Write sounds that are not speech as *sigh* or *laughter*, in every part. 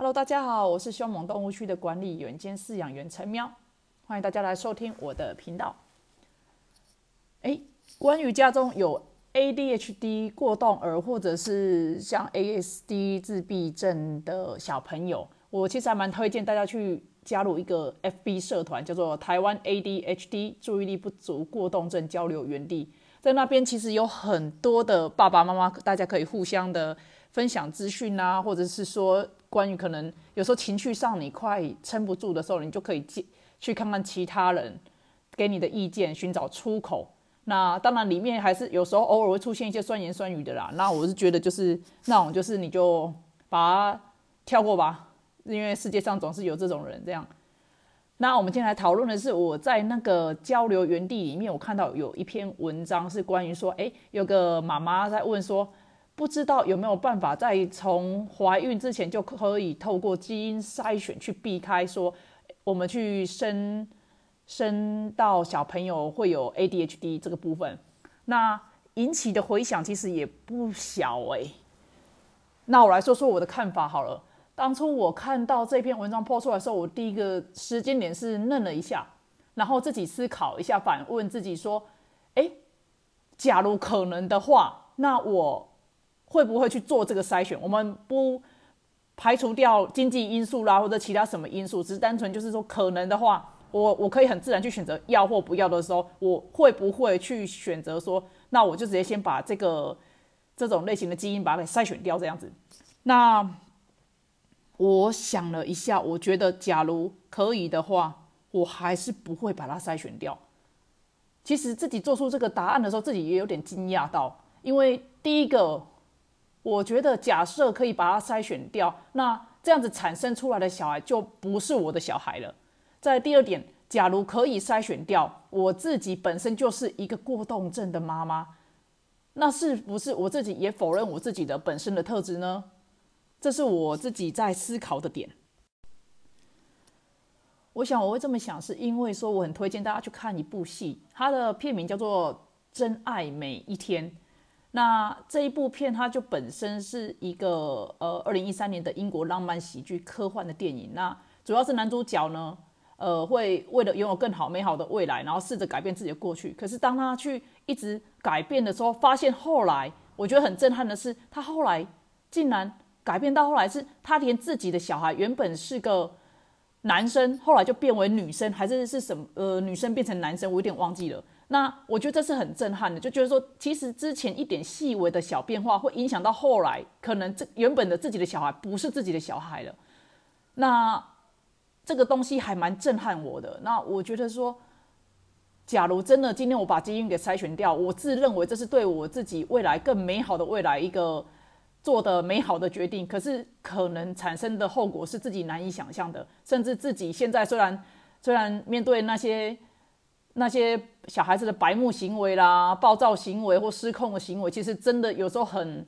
Hello，大家好，我是凶猛动物区的管理员兼饲养员陈喵，欢迎大家来收听我的频道。诶，关于家中有 ADHD 过动儿或者是像 ASD 自闭症的小朋友，我其实还蛮推荐大家去加入一个 FB 社团，叫做台湾 ADHD 注意力不足过动症交流园地。在那边其实有很多的爸爸妈妈，大家可以互相的分享资讯啊，或者是说关于可能有时候情绪上你快撑不住的时候，你就可以去去看看其他人给你的意见，寻找出口。那当然里面还是有时候偶尔会出现一些酸言酸语的啦。那我是觉得就是那种就是你就把它跳过吧，因为世界上总是有这种人这样。那我们今天来讨论的是，我在那个交流园地里面，我看到有一篇文章是关于说，哎，有个妈妈在问说，不知道有没有办法在从怀孕之前就可以透过基因筛选去避开说，我们去生生到小朋友会有 ADHD 这个部分，那引起的回响其实也不小哎。那我来说说我的看法好了。当初我看到这篇文章播出来的时候，我第一个时间点是愣了一下，然后自己思考一下，反问自己说：“哎，假如可能的话，那我会不会去做这个筛选？我们不排除掉经济因素啦，或者其他什么因素，只是单纯就是说可能的话，我我可以很自然去选择要或不要的时候，我会不会去选择说，那我就直接先把这个这种类型的基因把它给筛选掉，这样子，那。”我想了一下，我觉得假如可以的话，我还是不会把它筛选掉。其实自己做出这个答案的时候，自己也有点惊讶到，因为第一个，我觉得假设可以把它筛选掉，那这样子产生出来的小孩就不是我的小孩了。在第二点，假如可以筛选掉，我自己本身就是一个过动症的妈妈，那是不是我自己也否认我自己的本身的特质呢？这是我自己在思考的点。我想我会这么想，是因为说我很推荐大家去看一部戏，它的片名叫做《真爱每一天》。那这一部片它就本身是一个呃二零一三年的英国浪漫喜剧科幻的电影。那主要是男主角呢，呃，会为了拥有更好美好的未来，然后试着改变自己的过去。可是当他去一直改变的时候，发现后来我觉得很震撼的是，他后来竟然。改变到后来是，他连自己的小孩原本是个男生，后来就变为女生，还是是什么？呃，女生变成男生，我有点忘记了。那我觉得这是很震撼的，就觉得说，其实之前一点细微的小变化，会影响到后来，可能这原本的自己的小孩不是自己的小孩了。那这个东西还蛮震撼我的。那我觉得说，假如真的今天我把基因给筛选掉，我自认为这是对我自己未来更美好的未来一个。做的美好的决定，可是可能产生的后果是自己难以想象的，甚至自己现在虽然虽然面对那些那些小孩子的白目行为啦、暴躁行为或失控的行为，其实真的有时候很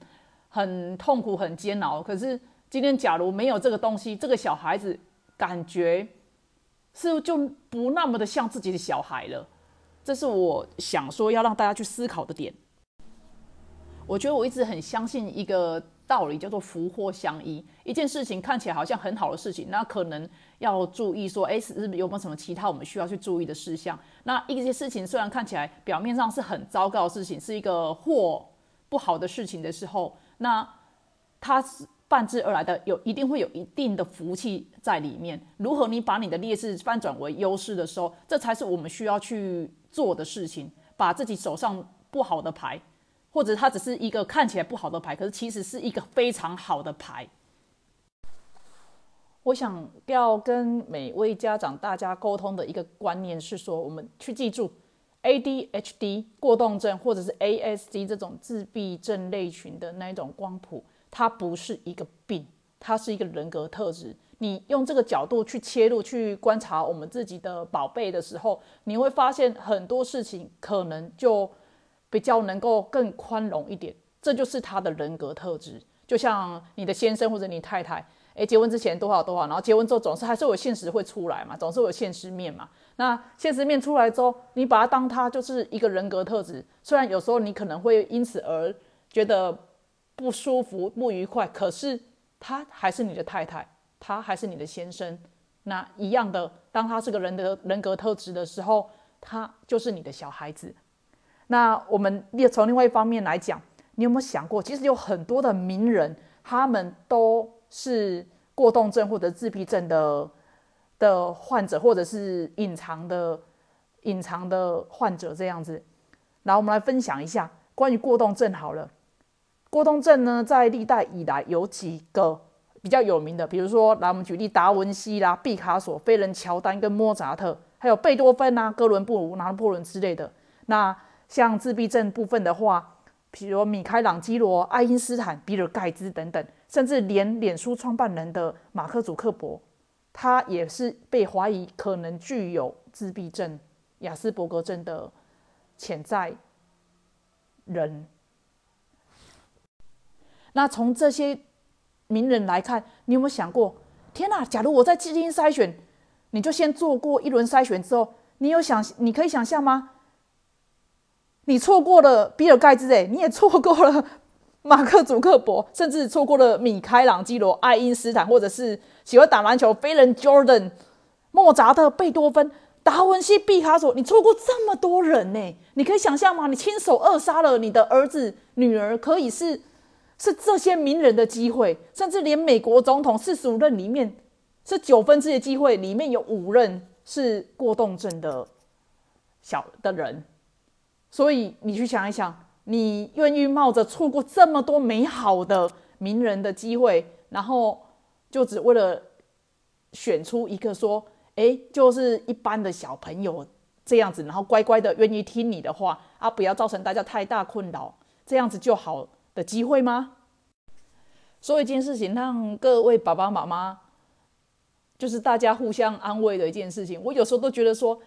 很痛苦、很煎熬。可是今天假如没有这个东西，这个小孩子感觉是就不那么的像自己的小孩了。这是我想说要让大家去思考的点。我觉得我一直很相信一个道理，叫做福祸相依。一件事情看起来好像很好的事情，那可能要注意说，哎，是不是有没有什么其他我们需要去注意的事项？那一些事情虽然看起来表面上是很糟糕的事情，是一个祸不好的事情的时候，那它是伴之而来的，有一定会有一定的福气在里面。如何你把你的劣势翻转为优势的时候，这才是我们需要去做的事情。把自己手上不好的牌。或者它只是一个看起来不好的牌，可是其实是一个非常好的牌。我想要跟每位家长大家沟通的一个观念是说，我们去记住，ADHD 过动症或者是 ASD 这种自闭症类群的那一种光谱，它不是一个病，它是一个人格特质。你用这个角度去切入去观察我们自己的宝贝的时候，你会发现很多事情可能就。比较能够更宽容一点，这就是他的人格特质。就像你的先生或者你太太，诶，结婚之前多少多少，然后结婚之后总是还是有现实会出来嘛，总是有现实面嘛。那现实面出来之后，你把它当他就是一个人格特质，虽然有时候你可能会因此而觉得不舒服、不愉快，可是他还是你的太太，他还是你的先生。那一样的，当他是个人的人格特质的时候，他就是你的小孩子。那我们也从另外一方面来讲，你有没有想过，其实有很多的名人，他们都是过动症或者自闭症的的患者，或者是隐藏的隐藏的患者这样子。然后我们来分享一下关于过动症好了。过动症呢，在历代以来有几个。比较有名的，比如说，来我们举例，达文西啦、毕卡索、飞人乔丹跟莫扎特，还有贝多芬啊、哥伦布、拿破仑之类的。那像自闭症部分的话，比如米开朗基罗、爱因斯坦、比尔盖茨等等，甚至连脸书创办人的马克祖克伯，他也是被怀疑可能具有自闭症、雅斯伯格症的潜在人。那从这些。名人来看，你有没有想过？天哪！假如我在基因筛选，你就先做过一轮筛选之后，你有想，你可以想象吗？你错过了比尔盖茨，哎，你也错过了 *laughs* 马克祖克伯，甚至错过了米开朗基罗、爱因斯坦，或者是喜欢打篮球飞人 Jordan、莫扎特、贝多芬、达文西、毕卡索，你错过这么多人呢？你可以想象吗？你亲手扼杀了你的儿子、女儿，可以是。是这些名人的机会，甚至连美国总统四十五任里面，是九分之一的机会，里面有五任是过动症的小的人。所以你去想一想，你愿意冒着错过这么多美好的名人的机会，然后就只为了选出一个说，哎，就是一般的小朋友这样子，然后乖乖的愿意听你的话啊，不要造成大家太大困扰，这样子就好。的机会吗？所以一件事情让各位爸爸妈妈，就是大家互相安慰的一件事情。我有时候都觉得说，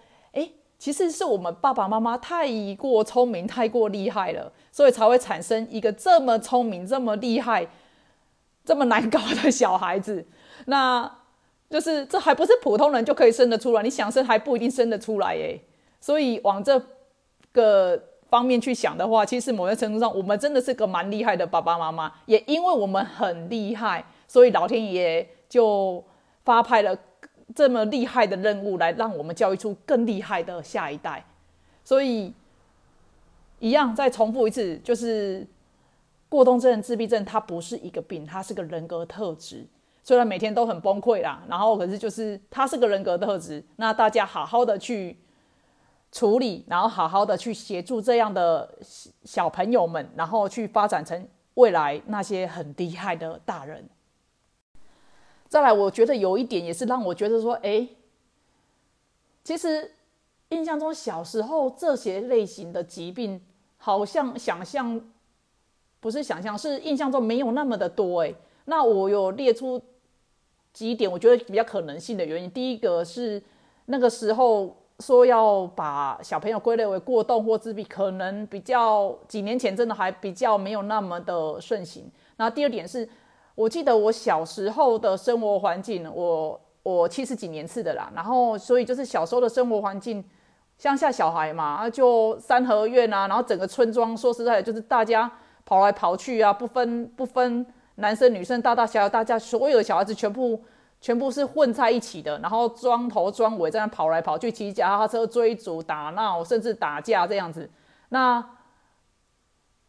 其实是我们爸爸妈妈太过聪明、太过厉害了，所以才会产生一个这么聪明、这么厉害、这么难搞的小孩子。那就是这还不是普通人就可以生得出来，你想生还不一定生得出来耶。所以往这个。方面去想的话，其实某些程度上，我们真的是个蛮厉害的爸爸妈妈。也因为我们很厉害，所以老天爷就发派了这么厉害的任务，来让我们教育出更厉害的下一代。所以，一样再重复一次，就是过动症、自闭症，它不是一个病，它是个人格特质。虽然每天都很崩溃啦，然后可是就是它是个人格特质。那大家好好的去。处理，然后好好的去协助这样的小朋友们，然后去发展成未来那些很厉害的大人。再来，我觉得有一点也是让我觉得说，哎，其实印象中小时候这些类型的疾病，好像想象不是想象，是印象中没有那么的多。哎，那我有列出几点，我觉得比较可能性的原因。第一个是那个时候。说要把小朋友归类为过动或自闭，可能比较几年前真的还比较没有那么的盛行。那第二点是，我记得我小时候的生活环境，我我七十几年次的啦，然后所以就是小时候的生活环境，乡下小孩嘛，就三合院啊，然后整个村庄，说实在的，就是大家跑来跑去啊，不分不分男生女生，大大小小，大家所有的小孩子全部。全部是混在一起的，然后装头装尾，在那跑来跑去，骑脚踏车追逐、打闹，甚至打架这样子。那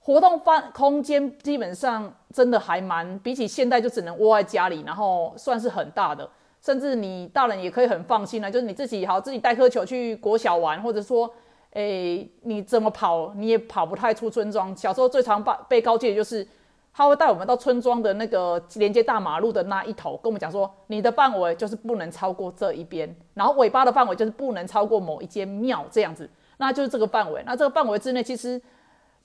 活动范空间基本上真的还蛮，比起现在就只能窝在家里，然后算是很大的。甚至你大人也可以很放心了，就是你自己好自己带颗球去国小玩，或者说，诶，你怎么跑你也跑不太出村庄。小时候最常被被告诫的就是。他会带我们到村庄的那个连接大马路的那一头，跟我们讲说，你的范围就是不能超过这一边，然后尾巴的范围就是不能超过某一间庙这样子，那就是这个范围。那这个范围之内，其实。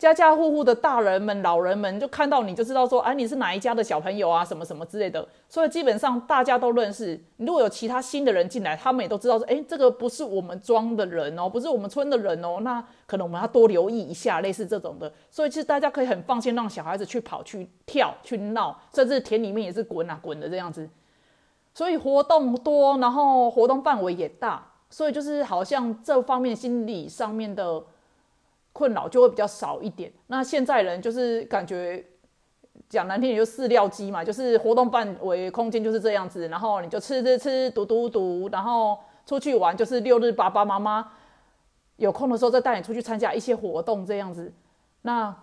家家户户的大人们、老人们就看到你就知道说，哎，你是哪一家的小朋友啊，什么什么之类的。所以基本上大家都认识。如果有其他新的人进来，他们也都知道说，哎，这个不是我们庄的人哦，不是我们村的人哦。那可能我们要多留意一下，类似这种的。所以其实大家可以很放心让小孩子去跑、去跳、去闹，甚至田里面也是滚啊滚的这样子。所以活动多，然后活动范围也大，所以就是好像这方面心理上面的。困扰就会比较少一点。那现在人就是感觉讲难听点就饲料鸡嘛，就是活动范围空间就是这样子，然后你就吃吃吃，读读读，然后出去玩就是六日爸爸妈妈有空的时候再带你出去参加一些活动这样子。那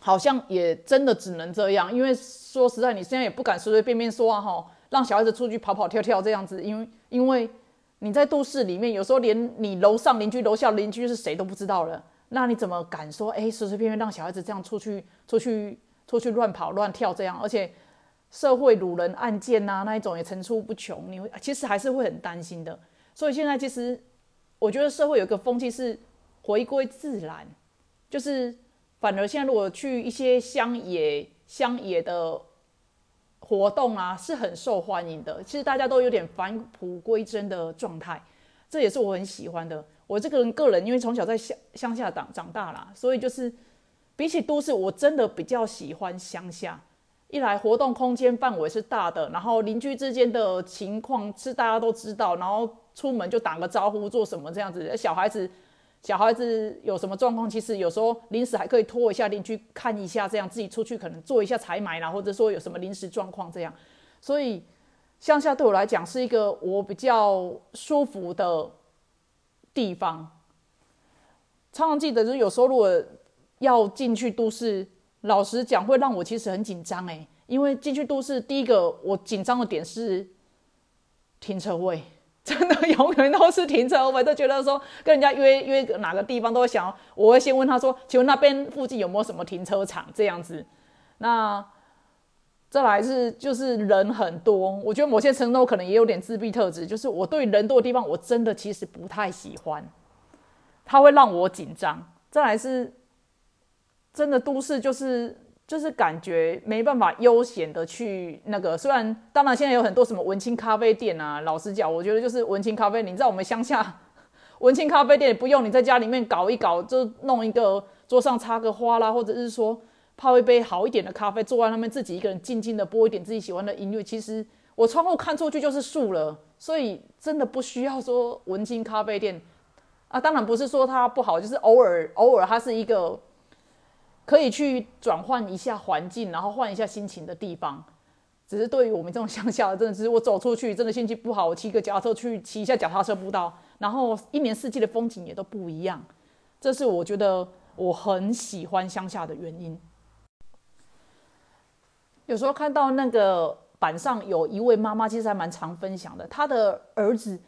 好像也真的只能这样，因为说实在，你现在也不敢随随便便说啊哈，让小孩子出去跑跑跳跳这样子，因为因为你在都市里面，有时候连你楼上邻居、楼下邻居是谁都不知道了，那你怎么敢说哎，随随便便让小孩子这样出去出去？出去乱跑乱跳这样，而且社会掳人案件呐那一种也层出不穷，你会其实还是会很担心的。所以现在其实我觉得社会有一个风气是回归自然，就是反而现在如果去一些乡野乡野的活动啊，是很受欢迎的。其实大家都有点返璞归真的状态，这也是我很喜欢的。我这个人个人因为从小在乡乡下长长大啦，所以就是。比起都市，我真的比较喜欢乡下。一来活动空间范围是大的，然后邻居之间的情况是大家都知道，然后出门就打个招呼，做什么这样子。小孩子，小孩子有什么状况，其实有时候临时还可以拖一下邻居看一下，这样自己出去可能做一下采买啦，或者说有什么临时状况这样。所以乡下对我来讲是一个我比较舒服的地方。常常记得就是有时候如果。要进去都市，老实讲会让我其实很紧张哎，因为进去都市，第一个我紧张的点是停车位，*laughs* 真的永远都是停车位，都觉得说跟人家约约哪个地方都会想，我会先问他说，请问那边附近有没有什么停车场这样子？那再来是就是人很多，我觉得某些程度可能也有点自闭特质，就是我对人多的地方我真的其实不太喜欢，它会让我紧张。再来是。真的都市就是就是感觉没办法悠闲的去那个，虽然当然现在有很多什么文青咖啡店啊，老实讲，我觉得就是文青咖啡。你知道我们乡下 *laughs* 文青咖啡店不用你在家里面搞一搞，就弄一个桌上插个花啦，或者是说泡一杯好一点的咖啡，坐在那边自己一个人静静的播一点自己喜欢的音乐。其实我窗户看出去就是树了，所以真的不需要说文青咖啡店啊。当然不是说它不好，就是偶尔偶尔它是一个。可以去转换一下环境，然后换一下心情的地方。只是对于我们这种乡下的，真的是我走出去，真的心情不好，我骑个脚踏车去骑一下脚踏车步道，然后一年四季的风景也都不一样。这是我觉得我很喜欢乡下的原因。有时候看到那个板上有一位妈妈，其实还蛮常分享的。她的儿子，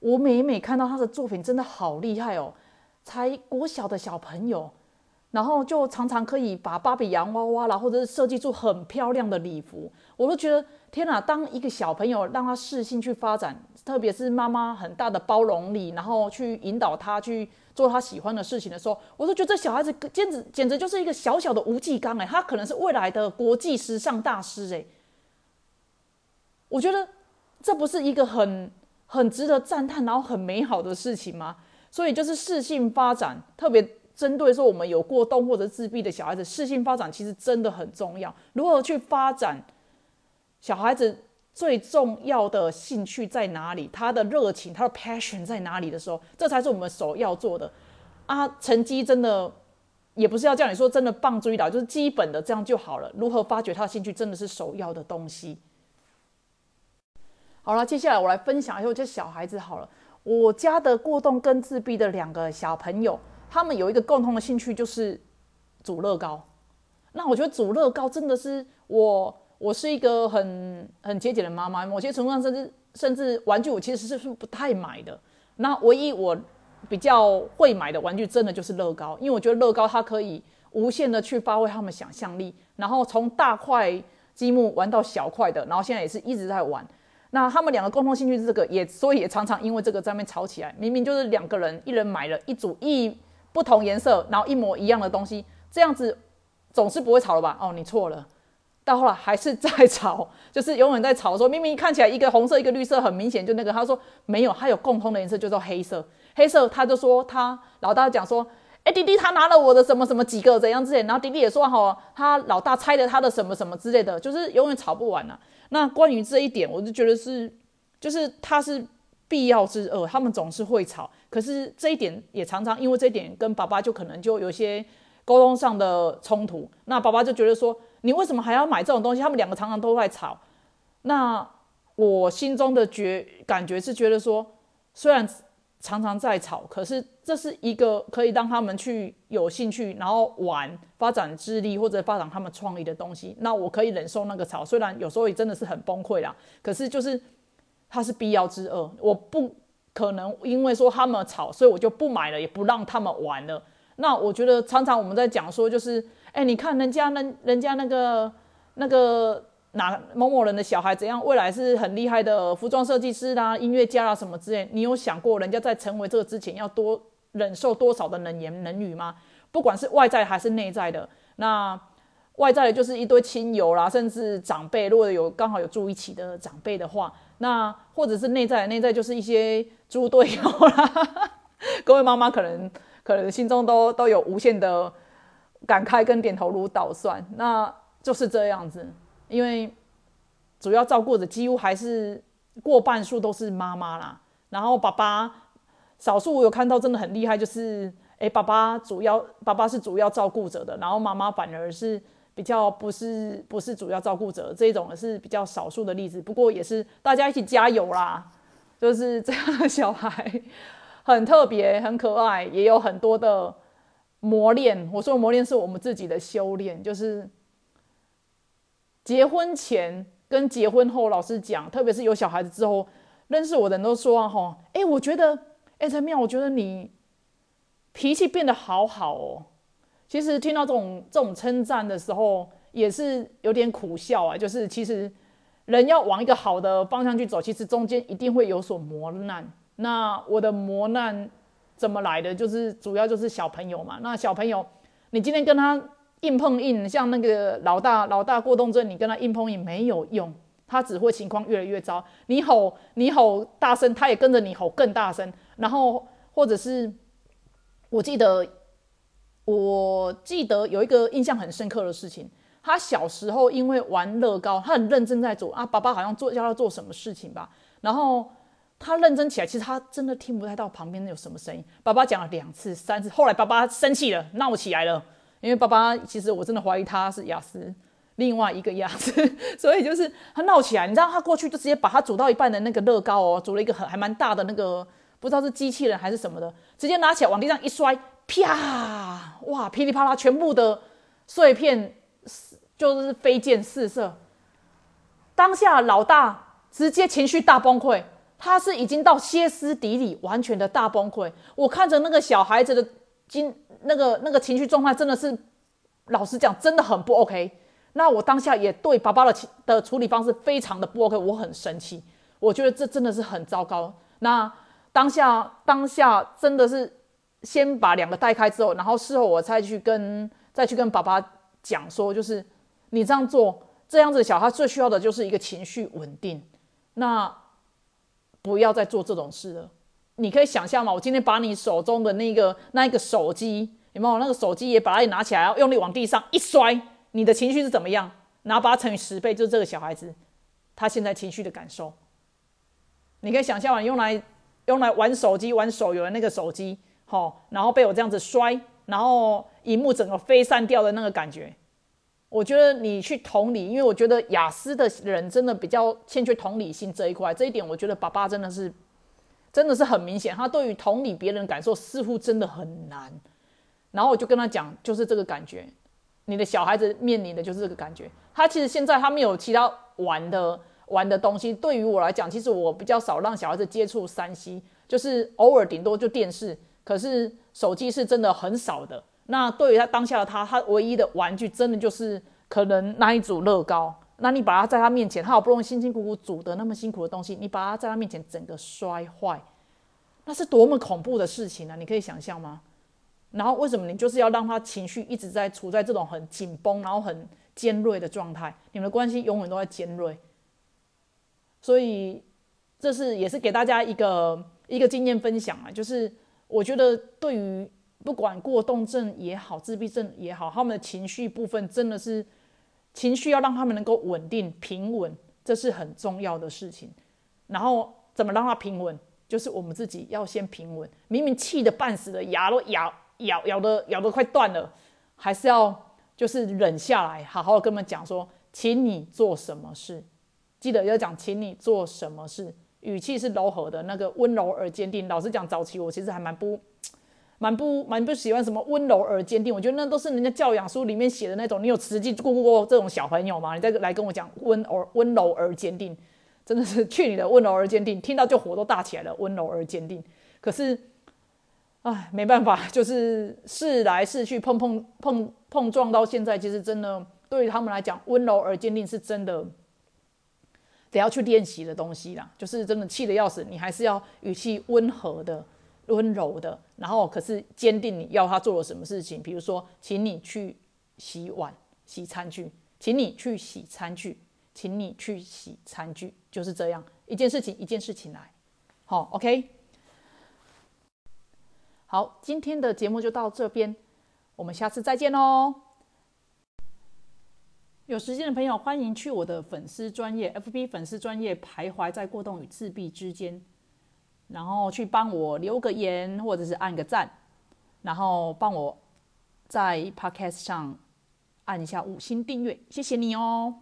我每每看到他的作品，真的好厉害哦，才国小的小朋友。然后就常常可以把芭比洋娃娃啦，或者是设计出很漂亮的礼服，我都觉得天哪！当一个小朋友让他适性去发展，特别是妈妈很大的包容力，然后去引导他去做他喜欢的事情的时候，我都觉得这小孩子简直简直就是一个小小的吴继刚哎，他可能是未来的国际时尚大师哎。我觉得这不是一个很很值得赞叹，然后很美好的事情吗？所以就是适性发展，特别。针对说我们有过动或者自闭的小孩子，适性发展其实真的很重要。如何去发展小孩子最重要的兴趣在哪里？他的热情、他的 passion 在哪里的时候，这才是我们首要做的。啊，成绩真的也不是要叫你说真的棒追到，就是基本的这样就好了。如何发掘他的兴趣，真的是首要的东西。好了，接下来我来分享一下这小孩子好了。我家的过动跟自闭的两个小朋友。他们有一个共同的兴趣，就是煮乐高。那我觉得煮乐高真的是我，我是一个很很节俭的妈妈。某些程度上，甚至甚至玩具我其实是是不太买的。那唯一我比较会买的玩具，真的就是乐高，因为我觉得乐高它可以无限的去发挥他们想象力，然后从大块积木玩到小块的，然后现在也是一直在玩。那他们两个共同兴趣是这个，也所以也常常因为这个在那边吵起来。明明就是两个人，一人买了一组一。不同颜色，然后一模一样的东西，这样子总是不会吵了吧？哦，你错了。到后来还是在吵，*laughs* 就是永远在吵，说明明看起来一个红色一个绿色很明显，就那个他说没有，他有共通的颜色，叫做黑色。黑色他就说他老大讲说，哎，弟弟他拿了我的什么什么几个怎样之类，然后弟弟也说哈，他老大拆了他的什么什么之类的，就是永远吵不完啊。那关于这一点，我就觉得是，就是他是。必要之恶，他们总是会吵。可是这一点也常常因为这一点跟爸爸就可能就有些沟通上的冲突。那爸爸就觉得说，你为什么还要买这种东西？他们两个常常都在吵。那我心中的觉感觉是觉得说，虽然常常在吵，可是这是一个可以让他们去有兴趣，然后玩、发展智力或者发展他们创意的东西。那我可以忍受那个吵，虽然有时候也真的是很崩溃啦。可是就是它是必要之恶，我不可能因为说他们吵，所以我就不买了，也不让他们玩了。那我觉得常常我们在讲说，就是，哎，你看人家那人家那个那个哪某某人的小孩怎样，未来是很厉害的服装设计师啦、音乐家啦什么之类。你有想过人家在成为这个之前要多忍受多少的冷言冷语吗？不管是外在还是内在的。那外在的就是一堆亲友啦，甚至长辈，如果有刚好有住一起的长辈的话，那或者是内在，内在就是一些猪队友啦。*laughs* 各位妈妈可能。可能心中都都有无限的感慨跟点头如捣蒜，那就是这样子。因为主要照顾的几乎还是过半数都是妈妈啦，然后爸爸少数我有看到真的很厉害，就是诶，爸爸主要爸爸是主要照顾者的，然后妈妈反而是比较不是不是主要照顾者，这种是比较少数的例子。不过也是大家一起加油啦，就是这样的小孩。很特别，很可爱，也有很多的磨练。我说磨练是我们自己的修炼，就是结婚前跟结婚后，老师讲，特别是有小孩子之后，认识我的人都说啊，吼，哎，我觉得，哎，陈妙，我觉得你脾气变得好好哦。其实听到这种这种称赞的时候，也是有点苦笑啊。就是其实人要往一个好的方向去走，其实中间一定会有所磨难。那我的磨难怎么来的？就是主要就是小朋友嘛。那小朋友，你今天跟他硬碰硬，像那个老大老大过动症，你跟他硬碰硬没有用，他只会情况越来越糟。你吼你吼大声，他也跟着你吼更大声。然后或者是，我记得我记得有一个印象很深刻的事情，他小时候因为玩乐高，他很认真在做啊，爸爸好像做叫他做什么事情吧，然后。他认真起来，其实他真的听不太到旁边有什么声音。爸爸讲了两次、三次，后来爸爸生气了，闹起来了。因为爸爸其实我真的怀疑他是雅思，另外一个雅思，*laughs* 所以就是他闹起来。你知道他过去就直接把他煮到一半的那个乐高哦，煮了一个很还蛮大的那个，不知道是机器人还是什么的，直接拿起来往地上一摔，啪！哇，噼里啪啦，全部的碎片就是飞溅四射。当下老大直接情绪大崩溃。他是已经到歇斯底里，完全的大崩溃。我看着那个小孩子的经那个那个情绪状态，真的是，老实讲，真的很不 OK。那我当下也对爸爸的的处理方式非常的不 OK，我很生气。我觉得这真的是很糟糕。那当下当下真的是先把两个带开之后，然后事后我再去跟再去跟爸爸讲说，就是你这样做，这样子小孩最需要的就是一个情绪稳定。那。不要再做这种事了。你可以想象吗？我今天把你手中的那个那一个手机，有没有那个手机也把它拿起来，用力往地上一摔，你的情绪是怎么样？然后把它乘以十倍，就是这个小孩子他现在情绪的感受。你可以想象吗？用来用来玩手机、玩手游的那个手机，好，然后被我这样子摔，然后荧幕整个飞散掉的那个感觉。我觉得你去同理，因为我觉得雅思的人真的比较欠缺同理心这一块，这一点我觉得爸爸真的是，真的是很明显，他对于同理别人感受似乎真的很难。然后我就跟他讲，就是这个感觉，你的小孩子面临的就是这个感觉。他其实现在他没有其他玩的玩的东西，对于我来讲，其实我比较少让小孩子接触三 C，就是偶尔顶多就电视，可是手机是真的很少的。那对于他当下的他，他唯一的玩具真的就是可能那一组乐高。那你把他在他面前，他好不容易辛辛苦苦煮的那么辛苦的东西，你把他在他面前整个摔坏，那是多么恐怖的事情啊！你可以想象吗？然后为什么你就是要让他情绪一直在处在这种很紧绷，然后很尖锐的状态？你们的关系永远都在尖锐。所以这是也是给大家一个一个经验分享啊，就是我觉得对于。不管过动症也好，自闭症也好，他们的情绪部分真的是情绪要让他们能够稳定平稳，这是很重要的事情。然后怎么让他平稳，就是我们自己要先平稳。明明气得半死的，牙都咬咬咬的咬的快断了，还是要就是忍下来，好好跟他们讲说，请你做什么事，记得要讲，请你做什么事，语气是柔和的，那个温柔而坚定。老实讲，早期我其实还蛮不。蛮不蛮不喜欢什么温柔而坚定，我觉得那都是人家教养书里面写的那种。你有实际过过这种小朋友吗？你再来跟我讲温柔温柔而坚定，真的是去你的温柔而坚定，听到就火都大起来了。温柔而坚定，可是，唉，没办法，就是试来试去碰碰碰碰撞到现在，其实真的对于他们来讲，温柔而坚定是真的得要去练习的东西啦。就是真的气得要死，你还是要语气温和的。温柔的，然后可是坚定你要他做了什么事情，比如说，请你去洗碗、洗餐具，请你去洗餐具，请你去洗餐具，就是这样一件事情一件事情来，好，OK，好，今天的节目就到这边，我们下次再见喽。有时间的朋友欢迎去我的粉丝专业 FB 粉丝专业徘徊在过动与自闭之间。然后去帮我留个言，或者是按个赞，然后帮我在 Podcast 上按一下五星订阅，谢谢你哦。